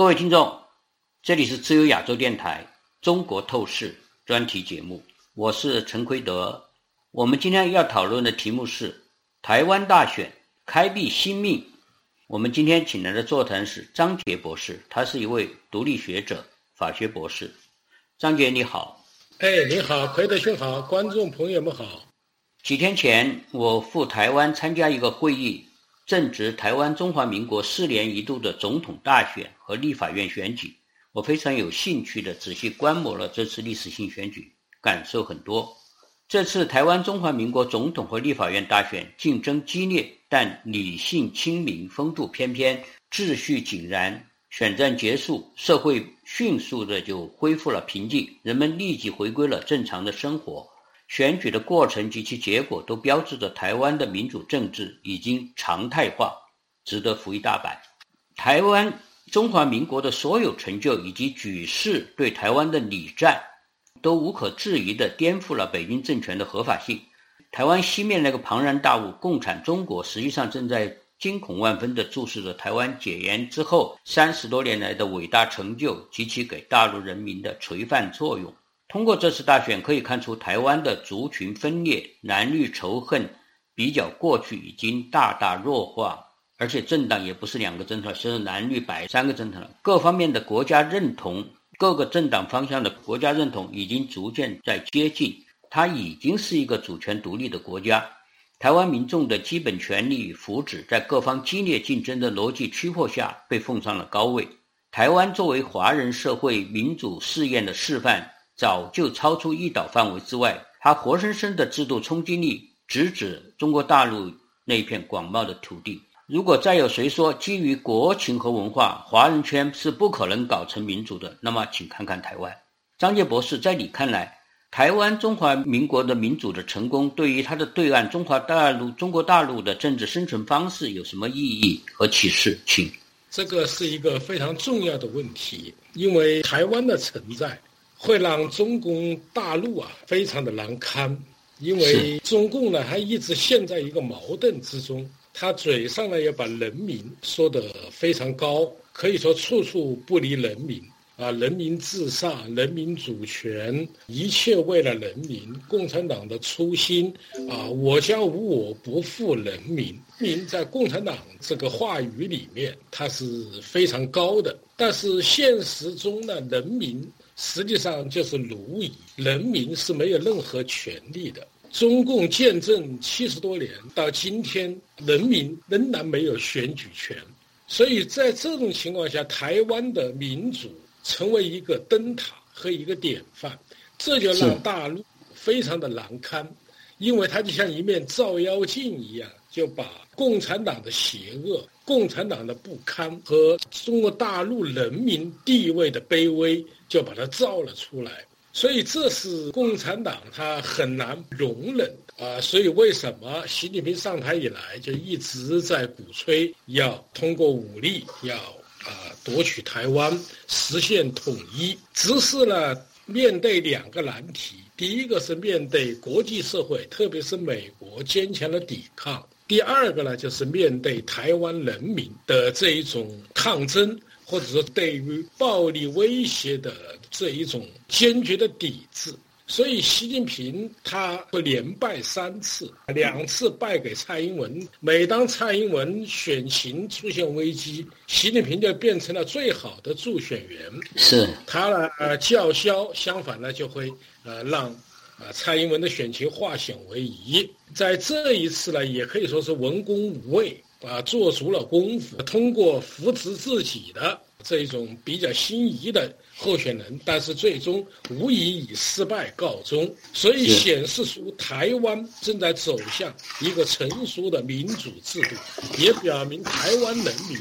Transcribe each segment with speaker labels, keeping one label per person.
Speaker 1: 各位听众，这里是自由亚洲电台《中国透视》专题节目，我是陈奎德。我们今天要讨论的题目是台湾大选开辟新命。我们今天请来的座谈是张杰博士，他是一位独立学者、法学博士。张杰你好，
Speaker 2: 哎，你好，奎德兄好，观众朋友们好。
Speaker 1: 几天前，我赴台湾参加一个会议。正值台湾中华民国四年一度的总统大选和立法院选举，我非常有兴趣地仔细观摩了这次历史性选举，感受很多。这次台湾中华民国总统和立法院大选竞争激烈，但理性清明，风度翩翩，秩序井然。选战结束，社会迅速的就恢复了平静，人们立即回归了正常的生活。选举的过程及其结果都标志着台湾的民主政治已经常态化，值得扶一大板。台湾中华民国的所有成就以及举世对台湾的礼赞，都无可置疑地颠覆了北京政权的合法性。台湾西面那个庞然大物——共产中国，实际上正在惊恐万分地注视着台湾解严之后三十多年来的伟大成就及其给大陆人民的垂范作用。通过这次大选可以看出，台湾的族群分裂、蓝绿仇恨比较过去已经大大弱化，而且政党也不是两个政党，是蓝绿白三个政党。各方面的国家认同，各个政党方向的国家认同已经逐渐在接近，它已经是一个主权独立的国家。台湾民众的基本权利与福祉，在各方激烈竞争的逻辑驱迫下，被奉上了高位。台湾作为华人社会民主试验的示范。早就超出一岛范围之外，它活生生的制度冲击力直指中国大陆那片广袤的土地。如果再有谁说基于国情和文化，华人圈是不可能搞成民主的，那么请看看台湾。张杰博士，在你看来，台湾中华民国的民主的成功，对于它的对岸中华大陆、中国大陆的政治生存方式有什么意义和启示？请。
Speaker 2: 这个是一个非常重要的问题，因为台湾的存在。会让中共大陆啊非常的难堪，因为中共呢还一直陷在一个矛盾之中，他嘴上呢要把人民说得非常高，可以说处处不离人民啊，人民至上，人民主权，一切为了人民。共产党的初心啊，我将无我不负人民。民在共产党这个话语里面，它是非常高的，但是现实中呢，人民。实际上就是奴役，人民是没有任何权利的。中共建政七十多年，到今天，人民仍然没有选举权。所以在这种情况下，台湾的民主成为一个灯塔和一个典范，这就让大陆非常的难堪，因为它就像一面照妖镜一样，就把共产党的邪恶、共产党的不堪和中国大陆人民地位的卑微。就把它造了出来，所以这是共产党他很难容忍啊！所以为什么习近平上台以来就一直在鼓吹要通过武力要啊夺取台湾，实现统一？只是呢，面对两个难题：第一个是面对国际社会，特别是美国坚强的抵抗；第二个呢，就是面对台湾人民的这一种抗争。或者说，对于暴力威胁的这一种坚决的抵制，所以习近平他会连败三次，两次败给蔡英文。每当蔡英文选情出现危机，习近平就变成了最好的助选员。
Speaker 1: 是
Speaker 2: 他呢，呃，叫嚣，相反呢，就会呃让啊蔡英文的选情化险为夷。在这一次呢，也可以说是文攻武卫。啊，做足了功夫，通过扶持自己的这种比较心仪的候选人，但是最终无疑以失败告终。所以显示出台湾正在走向一个成熟的民主制度，也表明台湾人民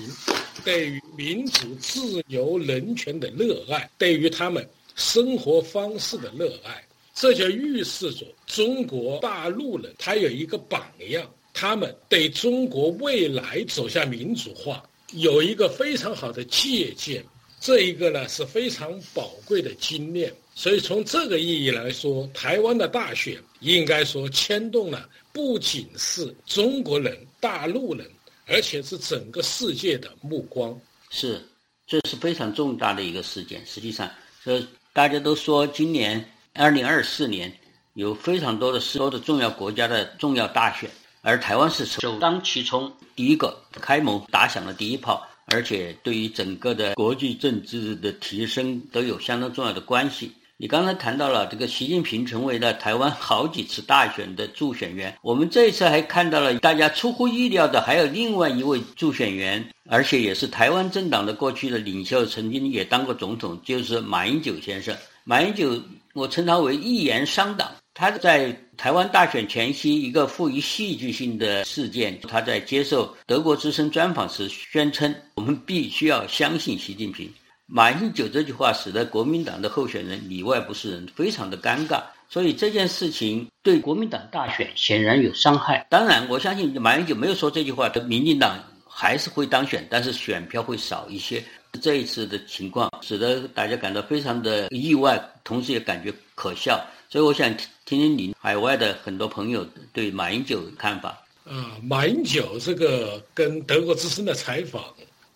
Speaker 2: 对于民主、自由、人权的热爱，对于他们生活方式的热爱。这就预示着中国大陆人他有一个榜样。他们对中国未来走向民主化有一个非常好的借鉴，这一个呢是非常宝贵的经验。所以从这个意义来说，台湾的大选应该说牵动了不仅是中国人、大陆人，而且是整个世界的目光。
Speaker 1: 是，这是非常重大的一个事件。实际上，这大家都说今年二零二四年有非常多的多的重要国家的重要大选，而台湾是首当其冲，第一个开谋打响了第一炮，而且对于整个的国际政治的提升都有相当重要的关系。你刚才谈到了这个习近平成为了台湾好几次大选的助选员，我们这一次还看到了大家出乎意料的，还有另外一位助选员，而且也是台湾政党的过去的领袖，曾经也当过总统，就是马英九先生。马英九，我称他为一言伤党。他在台湾大选前夕一个富于戏剧性的事件，他在接受德国之声专访时宣称：“我们必须要相信习近平。”马英九这句话使得国民党的候选人里外不是人，非常的尴尬。所以这件事情对国民党大选显然有伤害。当然，我相信马英九没有说这句话，的民进党还是会当选，但是选票会少一些。这一次的情况使得大家感到非常的意外，同时也感觉可笑。所以我想听听您海外的很多朋友对马英九的看法。
Speaker 2: 啊，马英九这个跟德国之声的采访。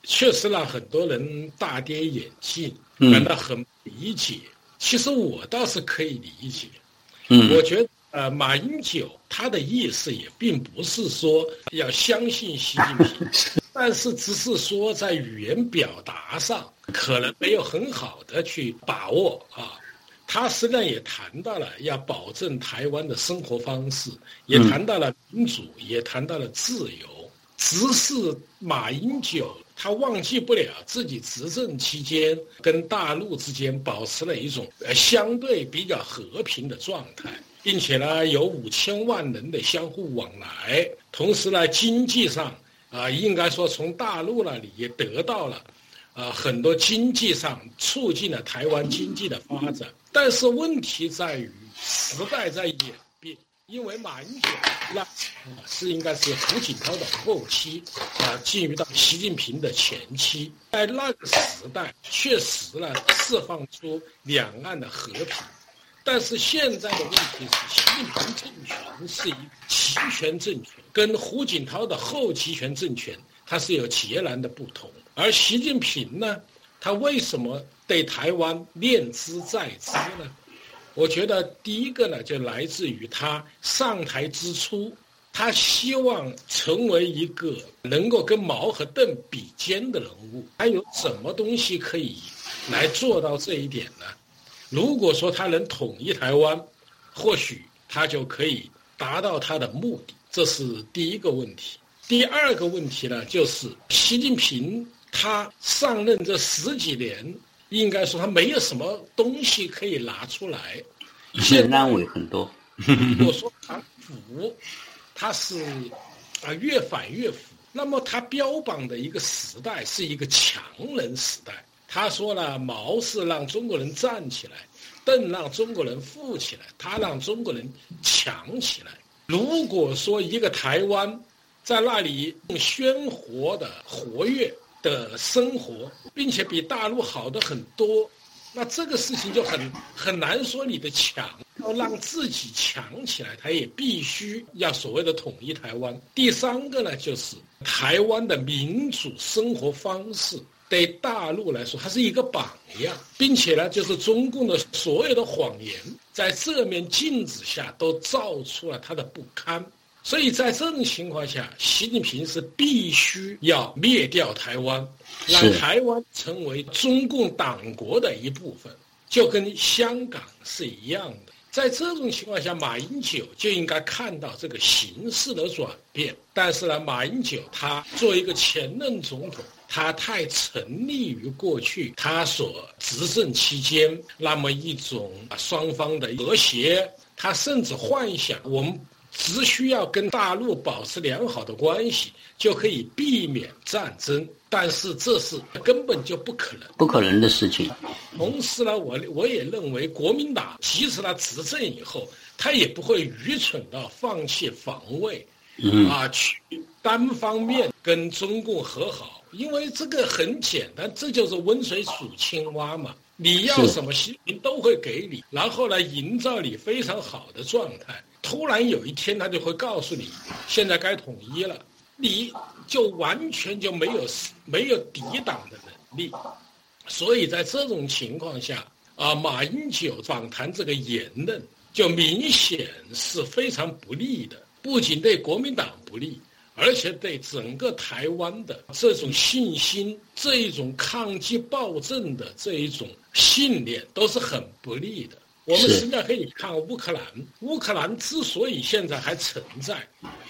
Speaker 2: 确实让很多人大跌眼镜，感到很理解。其实我倒是可以理解。嗯我觉得，呃，马英九他的意思也并不是说要相信习近平，但是只是说在语言表达上可能没有很好的去把握啊。他实际上也谈到了要保证台湾的生活方式，也谈到了民主，也谈到了自由。只是马英九。他忘记不了自己执政期间跟大陆之间保持了一种呃相对比较和平的状态，并且呢有五千万人的相互往来，同时呢经济上啊应该说从大陆那里也得到了啊很多经济上促进了台湾经济的发展，但是问题在于时代在演变。因为马英九那是应该是胡锦涛的后期，啊，进入到习近平的前期，在那个时代确实呢释放出两岸的和平，但是现在的问题是，习近平政权是一集权政权，跟胡锦涛的后集权政权它是有截然的不同，而习近平呢，他为什么对台湾念之在之呢？我觉得第一个呢，就来自于他上台之初，他希望成为一个能够跟毛和邓比肩的人物。他有什么东西可以来做到这一点呢？如果说他能统一台湾，或许他就可以达到他的目的。这是第一个问题。第二个问题呢，就是习近平他上任这十几年。应该说他没有什么东西可以拿出来，
Speaker 1: 现烂尾很多。
Speaker 2: 我说反腐，他是啊越反越腐。那么他标榜的一个时代是一个强人时代。他说了，毛是让中国人站起来，邓让中国人富起来，他让中国人强起来。如果说一个台湾在那里用鲜活的活跃。的生活，并且比大陆好的很多，那这个事情就很很难说你的强要让自己强起来，他也必须要所谓的统一台湾。第三个呢，就是台湾的民主生活方式对大陆来说，它是一个榜样，并且呢，就是中共的所有的谎言在这面镜子下都照出了它的不堪。所以在这种情况下，习近平是必须要灭掉台湾，让台湾成为中共党国的一部分，就跟香港是一样的。在这种情况下，马英九就应该看到这个形势的转变。但是呢，马英九他作为一个前任总统，他太沉溺于过去他所执政期间那么一种双方的和谐，他甚至幻想我们。只需要跟大陆保持良好的关系，就可以避免战争。但是这是根本就不可能，
Speaker 1: 不可能的事情。
Speaker 2: 同时呢，我我也认为，国民党即使他执政以后，他也不会愚蠢到放弃防卫，啊，去单方面跟中共和好。因为这个很简单，这就是温水煮青蛙嘛。你要什么，习近平都会给你，然后呢，营造你非常好的状态。突然有一天，他就会告诉你，现在该统一了，你就完全就没有没有抵挡的能力。所以在这种情况下，啊，马英九访谈这个言论就明显是非常不利的，不仅对国民党不利，而且对整个台湾的这种信心、这一种抗击暴政的这一种信念都是很不利的。我们实际上可以看乌克兰，乌克兰之所以现在还存在，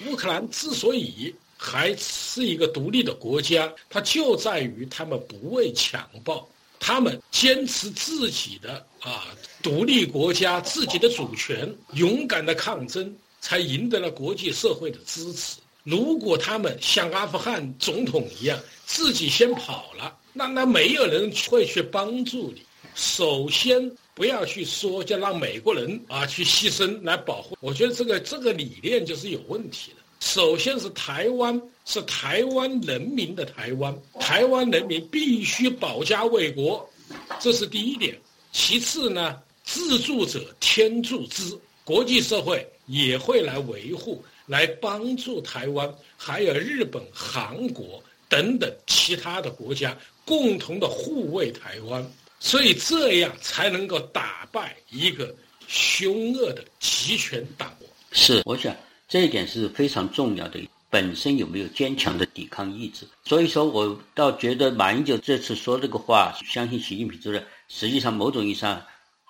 Speaker 2: 乌克兰之所以。还是一个独立的国家，它就在于他们不畏强暴，他们坚持自己的啊独立国家自己的主权，勇敢的抗争，才赢得了国际社会的支持。如果他们像阿富汗总统一样自己先跑了，那那没有人会去帮助你。首先不要去说，就让美国人啊去牺牲来保护，我觉得这个这个理念就是有问题的。首先是台湾，是台湾人民的台湾，台湾人民必须保家卫国，这是第一点。其次呢，自助者天助之，国际社会也会来维护、来帮助台湾，还有日本、韩国等等其他的国家共同的护卫台湾，所以这样才能够打败一个凶恶的集权党。
Speaker 1: 是，我想。这一点是非常重要的，本身有没有坚强的抵抗意志？所以说我倒觉得马英九这次说这个话，相信习近平主任，实际上某种意义上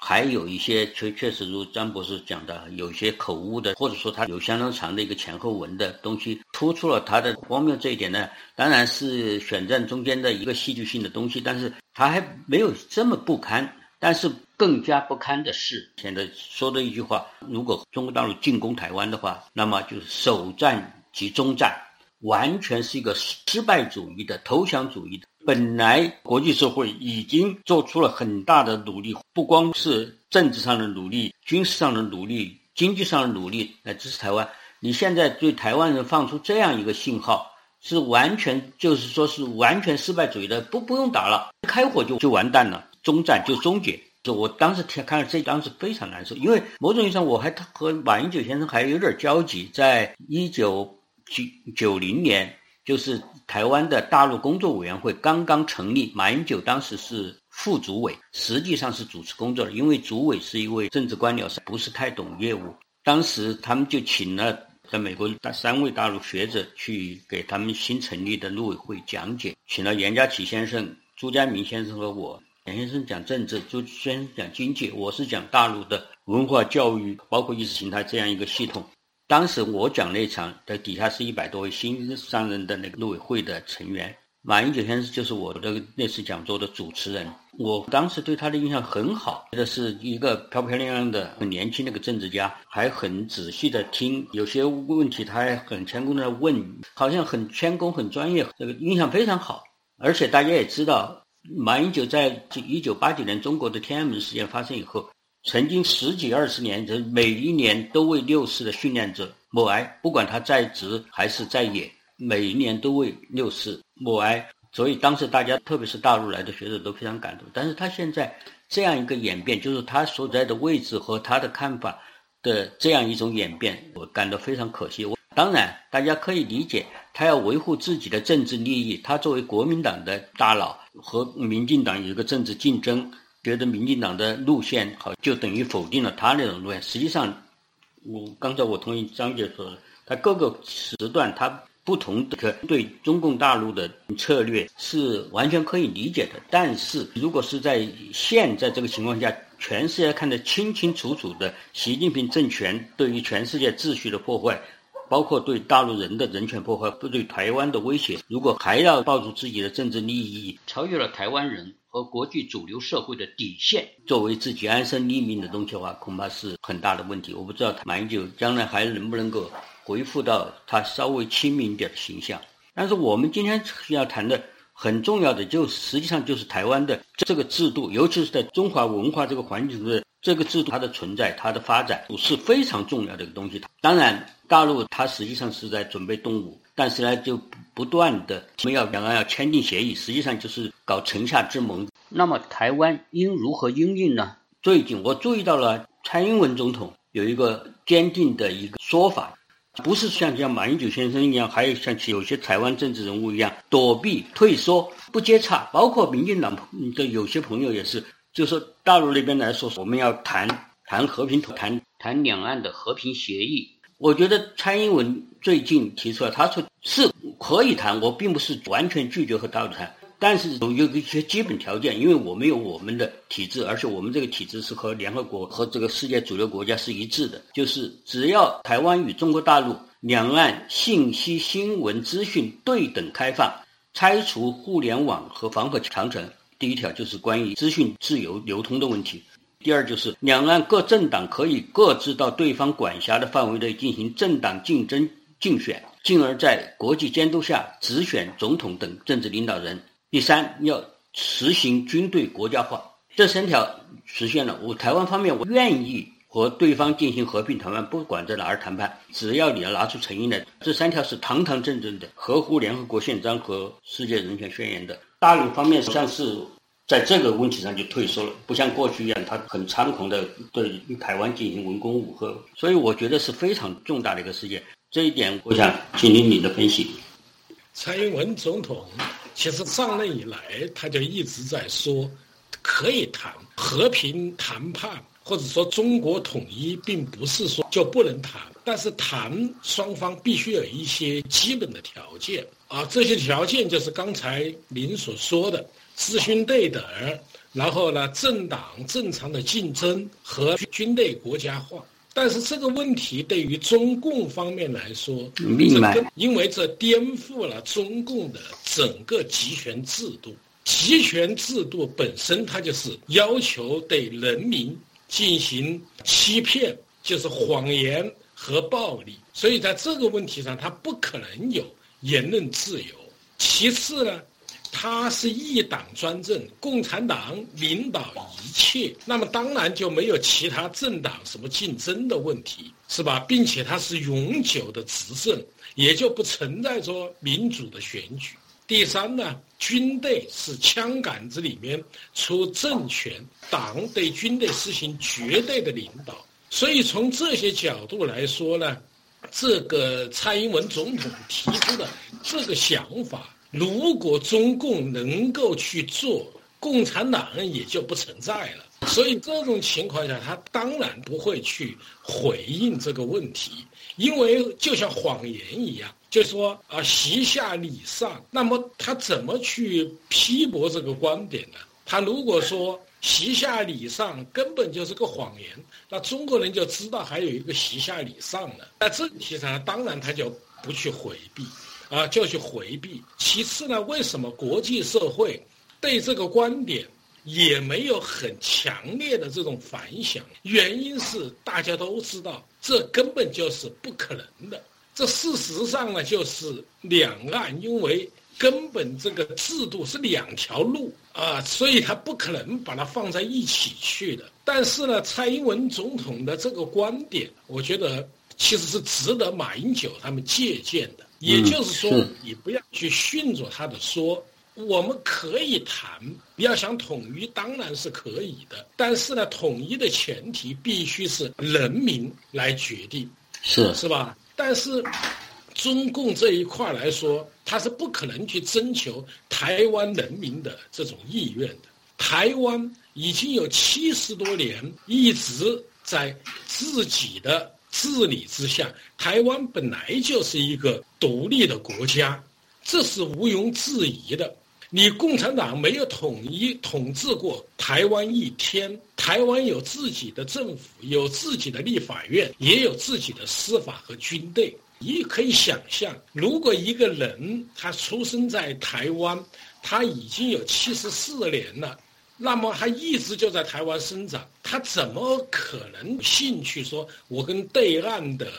Speaker 1: 还有一些确确实如张博士讲的，有些口误的，或者说他有相当长的一个前后文的东西，突出了他的荒谬。这一点呢，当然是选战中间的一个戏剧性的东西，但是他还没有这么不堪。但是更加不堪的是，现在说的一句话：如果中国大陆进攻台湾的话，那么就是首战及终战，完全是一个失败主义的投降主义的。本来国际社会已经做出了很大的努力，不光是政治上的努力、军事上的努力、经济上的努力来支持台湾。你现在对台湾人放出这样一个信号，是完全就是说是完全失败主义的，不不用打了，开火就就完蛋了。终战就终结，就我当时看了这当时非常难受，因为某种意义上我还和马英九先生还有点交集，在一九九九零年，就是台湾的大陆工作委员会刚刚成立，马英九当时是副主委，实际上是主持工作的，因为主委是一位政治官僚，不是太懂业务。当时他们就请了在美国的三位大陆学者去给他们新成立的陆委会讲解，请了严家琪先生、朱家明先生和我。严先生讲政治，朱先生讲经济，我是讲大陆的文化教育，包括意识形态这样一个系统。当时我讲那场的底下是一百多位新上任的那个陆委会的成员，马英九先生就是我的那次讲座的主持人。我当时对他的印象很好，觉得是一个漂漂亮亮的、很年轻的一个政治家，还很仔细的听，有些问题他还很谦恭的问，好像很谦恭、很专业，这个印象非常好。而且大家也知道。马英九在一九八九年中国的天安门事件发生以后，曾经十几二十年，这每一年都为六四的训练者默哀，不管他在职还是在野，每一年都为六四默哀。所以当时大家，特别是大陆来的学者都非常感动。但是他现在这样一个演变，就是他所在的位置和他的看法的这样一种演变，我感到非常可惜。我当然大家可以理解，他要维护自己的政治利益，他作为国民党的大佬。和民进党有一个政治竞争，觉得民进党的路线好，就等于否定了他那种路线。实际上，我刚才我同意张姐说的，他各个时段他不同的对中共大陆的策略是完全可以理解的。但是如果是在现在这个情况下，全世界看得清清楚楚的，习近平政权对于全世界秩序的破坏。包括对大陆人的人权破坏，不对台湾的威胁，如果还要抱住自己的政治利益，超越了台湾人和国际主流社会的底线，作为自己安身立命的东西的话，恐怕是很大的问题。我不知道马英九将来还能不能够恢复到他稍微亲民一点的形象。但是我们今天要谈的很重要的，就实际上就是台湾的这个制度，尤其是在中华文化这个环境中的这个制度，它的存在、它的发展是非常重要的一个东西。当然。大陆它实际上是在准备动武，但是呢，就不断的我们要两岸要签订协议，实际上就是搞城下之盟。那么台湾应如何应应呢？最近我注意到了蔡英文总统有一个坚定的一个说法，不是像像马英九先生一样，还有像有些台湾政治人物一样躲避、退缩、不接洽。包括民进党的有些朋友也是，就说大陆那边来说，我们要谈谈和平，谈谈两岸的和平协议。我觉得蔡英文最近提出来，他说是可以谈，我并不是完全拒绝和大陆谈。但是有有一些基本条件，因为我们有我们的体制，而且我们这个体制是和联合国和这个世界主流国家是一致的，就是只要台湾与中国大陆两岸信息、新闻、资讯对等开放，拆除互联网和防火长城。第一条就是关于资讯自由流通的问题，第二就是两岸各政党可以各自到对方管辖的范围内进行政党竞争竞选，进而在国际监督下直选总统等政治领导人。第三，要实行军队国家化，这三条实现了。我台湾方面，我愿意和对方进行和平谈判，不管在哪儿谈判，只要你要拿出诚意来。这三条是堂堂正正的，合乎联合国宪章和世界人权宣言的。大陆方面像是在这个问题上就退缩了，不像过去一样，他很猖狂的对台湾进行文攻武吓。所以我觉得是非常重大的一个事件。这一点，我想听听你的分析。
Speaker 2: 蔡英文总统。其实上任以来，他就一直在说，可以谈和平谈判，或者说中国统一，并不是说就不能谈。但是谈双方必须有一些基本的条件啊，这些条件就是刚才您所说的资讯对等，然后呢，政党正常的竞争和军队国家化。但是这个问题对于中共方面来说，因为这颠覆了中共的整个集权制度。集权制度本身它就是要求对人民进行欺骗，就是谎言和暴力。所以在这个问题上，它不可能有言论自由。其次呢？他是一党专政，共产党领导一切，那么当然就没有其他政党什么竞争的问题，是吧？并且他是永久的执政，也就不存在着民主的选举。第三呢，军队是枪杆子里面出政权，党对军队实行绝对的领导。所以从这些角度来说呢，这个蔡英文总统提出的这个想法。如果中共能够去做，共产党也就不存在了。所以这种情况下，他当然不会去回应这个问题，因为就像谎言一样，就说啊，席下礼上。那么他怎么去批驳这个观点呢？他如果说席下礼上根本就是个谎言，那中国人就知道还有一个席下礼上了。那这题上，当然他就不去回避。啊，就去回避。其次呢，为什么国际社会对这个观点也没有很强烈的这种反响？原因是大家都知道，这根本就是不可能的。这事实上呢，就是两岸因为根本这个制度是两条路啊，所以他不可能把它放在一起去的。但是呢，蔡英文总统的这个观点，我觉得其实是值得马英九他们借鉴的。也就是说，你不要去训着他的说，我们可以谈，要想统一当然是可以的，但是呢，统一的前提必须是人民来决定，
Speaker 1: 是
Speaker 2: 是吧？但是中共这一块来说，他是不可能去征求台湾人民的这种意愿的。台湾已经有七十多年一直在自己的。治理之下，台湾本来就是一个独立的国家，这是毋庸置疑的。你共产党没有统一统治过台湾一天，台湾有自己的政府，有自己的立法院，也有自己的司法和军队。你可以想象，如果一个人他出生在台湾，他已经有七十四年了。那么他一直就在台湾生长，他怎么可能兴趣说，我跟对岸的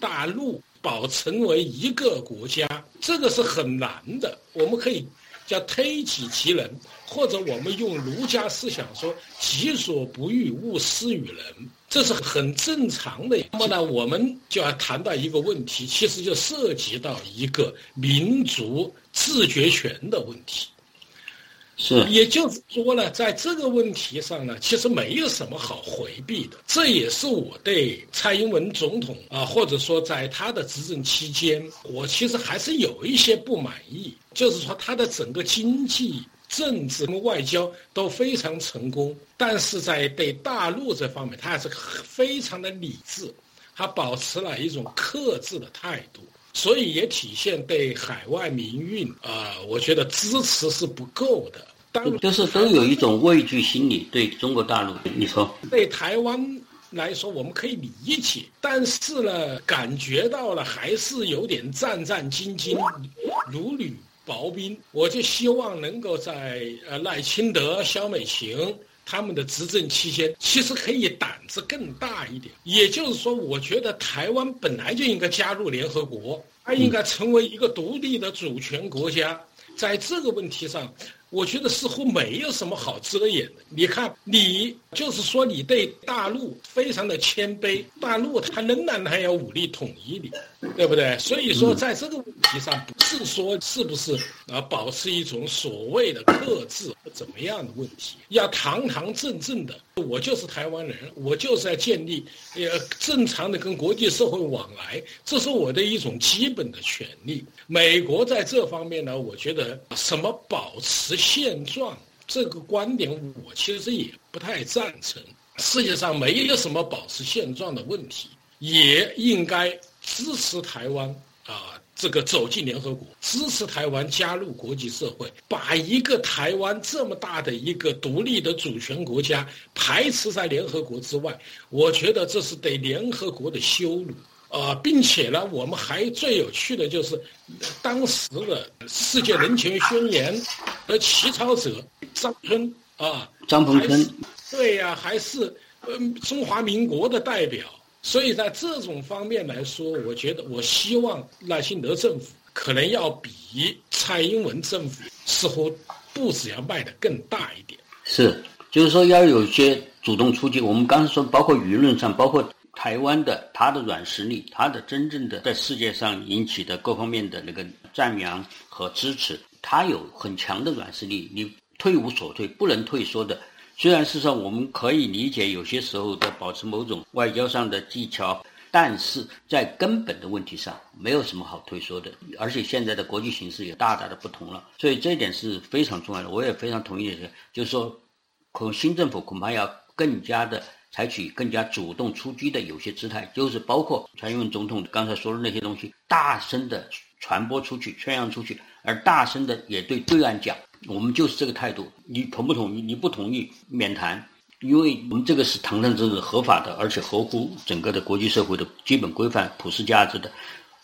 Speaker 2: 大陆保成为一个国家？这个是很难的。我们可以叫推己及人，或者我们用儒家思想说，己所不欲，勿施于人，这是很正常的。那么呢，我们就要谈到一个问题，其实就涉及到一个民族自决权的问题。
Speaker 1: 是，
Speaker 2: 也就是说呢，在这个问题上呢，其实没有什么好回避的。这也是我对蔡英文总统啊，或者说在他的执政期间，我其实还是有一些不满意，就是说他的整个经济、政治、外交都非常成功，但是在对大陆这方面，他还是非常的理智，他保持了一种克制的态度。所以也体现对海外民运啊，我觉得支持是不够的。
Speaker 1: 当就是都有一种畏惧心理，对中国大陆，你说
Speaker 2: 对台湾来说，我们可以理解，但是呢，感觉到了还是有点战战兢兢，如履薄冰。我就希望能够在呃赖清德、萧美琴。他们的执政期间，其实可以胆子更大一点。也就是说，我觉得台湾本来就应该加入联合国，它应该成为一个独立的主权国家。在这个问题上。我觉得似乎没有什么好遮掩的。你看，你就是说你对大陆非常的谦卑，大陆它仍然还要武力统一你，对不对？所以说，在这个问题上，不是说是不是啊，保持一种所谓的克制怎么样的问题，要堂堂正正的。我就是台湾人，我就是要建立呃正常的跟国际社会往来，这是我的一种基本的权利。美国在这方面呢，我觉得什么保持。现状这个观点，我其实也不太赞成。世界上没有什么保持现状的问题，也应该支持台湾啊，这个走进联合国，支持台湾加入国际社会，把一个台湾这么大的一个独立的主权国家排斥在联合国之外，我觉得这是对联合国的羞辱。呃，并且呢，我们还最有趣的就是，当时的世界人权宣言的起草者张春啊，
Speaker 1: 张鹏春，
Speaker 2: 对呀，还是嗯中华民国的代表。所以在这种方面来说，我觉得我希望赖清德政府可能要比蔡英文政府似乎步子要迈得更大一点。
Speaker 1: 是，就是说要有些主动出击。我们刚才说，包括舆论上，包括。台湾的它的软实力，它的真正的在世界上引起的各方面的那个赞扬和支持，它有很强的软实力，你退无所退，不能退缩的。虽然事实上我们可以理解有些时候的保持某种外交上的技巧，但是在根本的问题上没有什么好退缩的。而且现在的国际形势也大大的不同了，所以这一点是非常重要的。我也非常同意的是，就是说，恐新政府恐怕要更加的。采取更加主动出击的有些姿态，就是包括蔡英文总统刚才说的那些东西，大声的传播出去、宣扬出去，而大声的也对对岸讲，我们就是这个态度，你同不同意？你不同意，免谈，因为我们这个是堂堂正正合法的，而且合乎整个的国际社会的基本规范、普世价值的，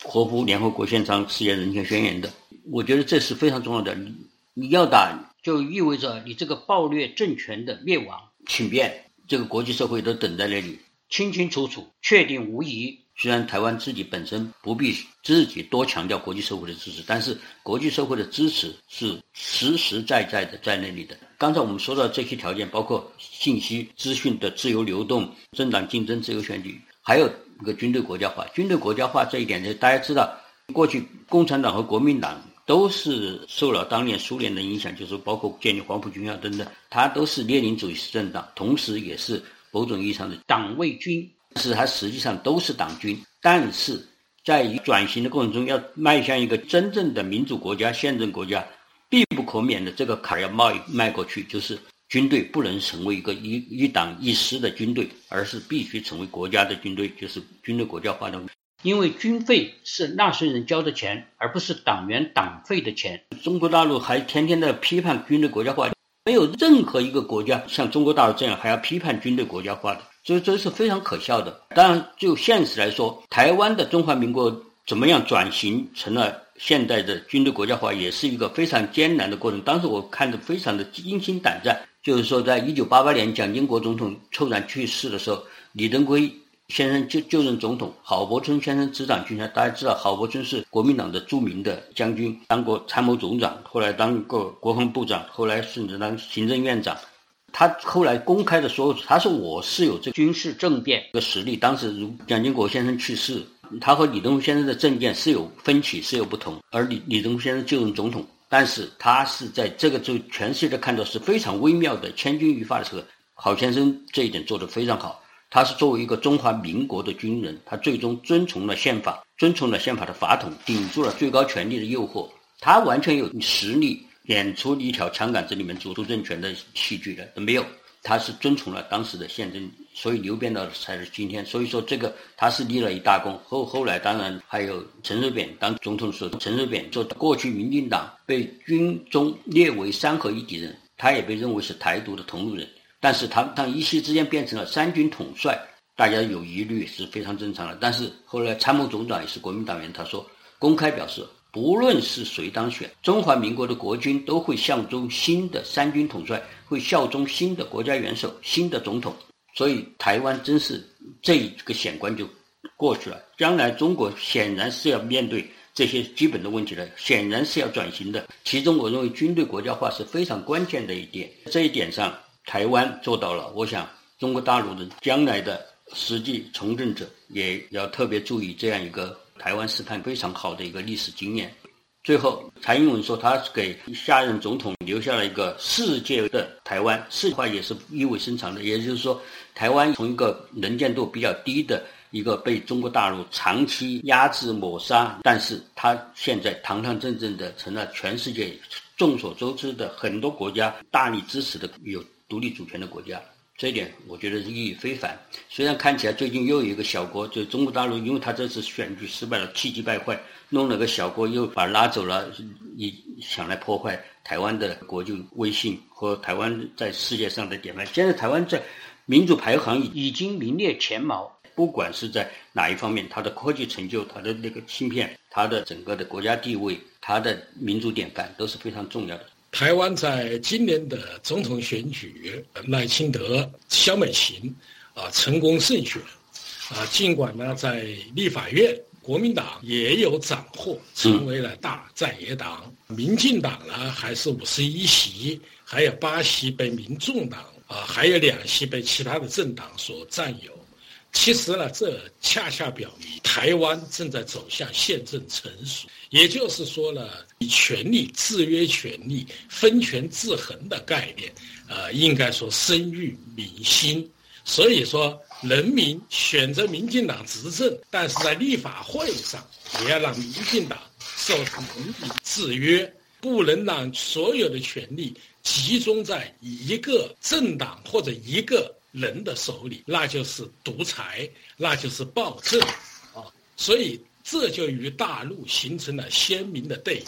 Speaker 1: 合乎联合国宪章、世界人权宣言的。我觉得这是非常重要的。你你要打，就意味着你这个暴虐政权的灭亡，请便。这个国际社会都等在那里，清清楚楚、确定无疑。虽然台湾自己本身不必自己多强调国际社会的支持，但是国际社会的支持是实实在在的在那里的。刚才我们说到这些条件，包括信息资讯的自由流动、政党竞争、自由选举，还有一个军队国家化。军队国家化这一点呢，大家知道，过去共产党和国民党。都是受了当年苏联的影响，就是包括建立黄埔军校等等，它都是列宁主义政党，同时也是某种意义上的党卫军，是它实际上都是党军。但是在转型的过程中，要迈向一个真正的民主国家、宪政国家，必不可免的这个坎要迈迈过去，就是军队不能成为一个一一党一师的军队，而是必须成为国家的军队，就是军队国家化的。因为军费是纳税人交的钱，而不是党员党费的钱。中国大陆还天天的批判军队国家化，没有任何一个国家像中国大陆这样还要批判军队国家化的，所以这是非常可笑的。当然，就现实来说，台湾的中华民国怎么样转型成了现代的军队国家化，也是一个非常艰难的过程。当时我看着非常的惊心胆战，就是说，在一九八八年蒋经国总统突然去世的时候，李登辉。先生就就任总统，郝柏村先生执掌军权。大家知道，郝柏村是国民党的著名的将军，当过参谋总长，后来当过国防部长，后来甚至当行政院长。他后来公开的说，他说我是有这个军事政变的实力。当时如蒋经国先生去世，他和李登辉先生的政见是有分歧，是有不同。而李李登辉先生就任总统。但是他是在这个就全世界看到是非常微妙的千钧一发的时候，郝先生这一点做得非常好。他是作为一个中华民国的军人，他最终遵从了宪法，遵从了宪法的法统，顶住了最高权力的诱惑。他完全有实力演出一条枪杆子里面主导政权的戏剧的，没有。他是遵从了当时的宪政，所以流变到才是今天。所以说这个他是立了一大功。后后来当然还有陈水扁当总统的时候，陈水扁做过去民进党被军中列为三合一敌人，他也被认为是台独的同路人。但是他当一夕之间变成了三军统帅，大家有疑虑是非常正常的。但是后来参谋总长也是国民党员，他说公开表示，不论是谁当选，中华民国的国军都会效忠新的三军统帅，会效忠新的国家元首、新的总统。所以台湾真是这一个险关就过去了。将来中国显然是要面对这些基本的问题的，显然是要转型的。其中我认为军队国家化是非常关键的一点。这一点上。台湾做到了，我想中国大陆的将来的实际从政者也要特别注意这样一个台湾试探非常好的一个历史经验。最后，蔡英文说他给下任总统留下了一个世界的台湾，世话也是意味深长的。也就是说，台湾从一个能见度比较低的一个被中国大陆长期压制抹杀，但是他现在堂堂正正的成了全世界众所周知的很多国家大力支持的有。独立主权的国家，这一点我觉得意义非凡。虽然看起来最近又有一个小国，就是中国大陆，因为他这次选举失败了，气急败坏，弄了个小国，又把拉走了，你想来破坏台湾的国际威信和台湾在世界上的典范。现在台湾在民主排行已经名列前茅，不管是在哪一方面，它的科技成就、它的那个芯片、它的整个的国家地位、它的民主典范都是非常重要的。
Speaker 2: 台湾在今年的总统选举，赖清德、萧美琴，啊，成功胜选，啊，尽管呢在立法院，国民党也有斩获，成为了大在野党，民进党呢还是五十一席，还有八席被民众党，啊，还有两席被其他的政党所占有。其实呢，这恰恰表明台湾正在走向宪政成熟，也就是说呢，权力制约权力、分权制衡的概念，呃，应该说深入民心。所以说，人民选择民进党执政，但是在立法会上也要让民进党受民意制约，不能让所有的权力集中在一个政党或者一个。人的手里，那就是独裁，那就是暴政，啊，所以这就与大陆形成了鲜明的对比。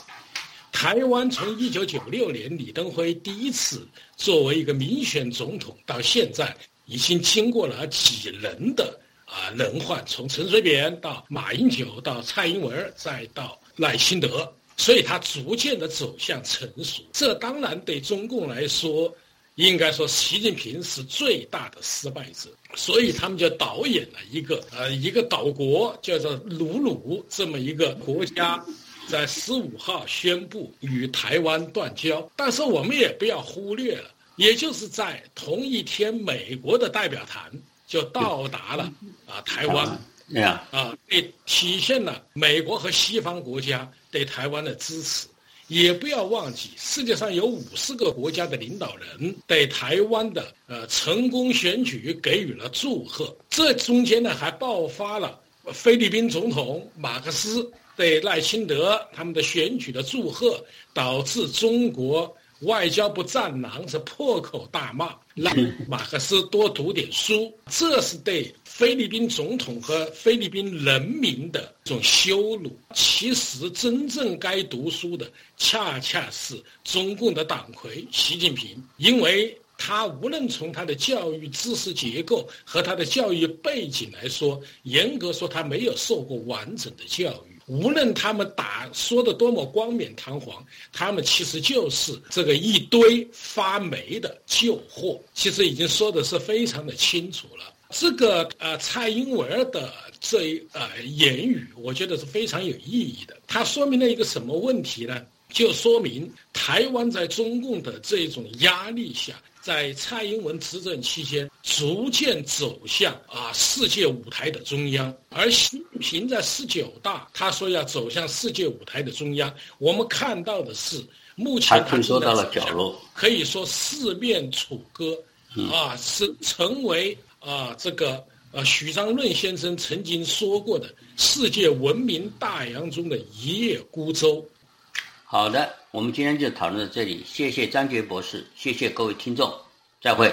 Speaker 2: 台湾从一九九六年李登辉第一次作为一个民选总统到现在，已经经过了几轮的啊轮换，从陈水扁到马英九到蔡英文再到赖清德，所以他逐渐的走向成熟。这当然对中共来说。应该说，习近平是最大的失败者，所以他们就导演了一个呃一个岛国叫做鲁鲁这么一个国家，在十五号宣布与台湾断交。但是我们也不要忽略了，也就是在同一天，美国的代表团就到达了啊台湾，啊，也体现了美国和西方国家对台湾的支持。也不要忘记，世界上有五十个国家的领导人对台湾的呃成功选举给予了祝贺。这中间呢，还爆发了菲律宾总统马克思对赖清德他们的选举的祝贺，导致中国外交部战狼是破口大骂，让马克思多读点书。这是对。菲律宾总统和菲律宾人民的这种羞辱，其实真正该读书的，恰恰是中共的党魁习近平，因为他无论从他的教育知识结构和他的教育背景来说，严格说他没有受过完整的教育。无论他们打说的多么冠冕堂皇，他们其实就是这个一堆发霉的旧货。其实已经说的是非常的清楚了。这个呃，蔡英文的这一呃言语，我觉得是非常有意义的。它说明了一个什么问题呢？就说明台湾在中共的这种压力下，在蔡英文执政期间，逐渐走向啊世界舞台的中央。而习近平在十九大，他说要走向世界舞台的中央，我们看到的是目前
Speaker 1: 退缩到了角落，
Speaker 2: 可以说四面楚歌，啊，是成为啊这个呃许章润先生曾经说过的世界闻名大洋中的一叶孤舟。
Speaker 1: 好的，我们今天就讨论到这里，谢谢张杰博士，谢谢各位听众，再会。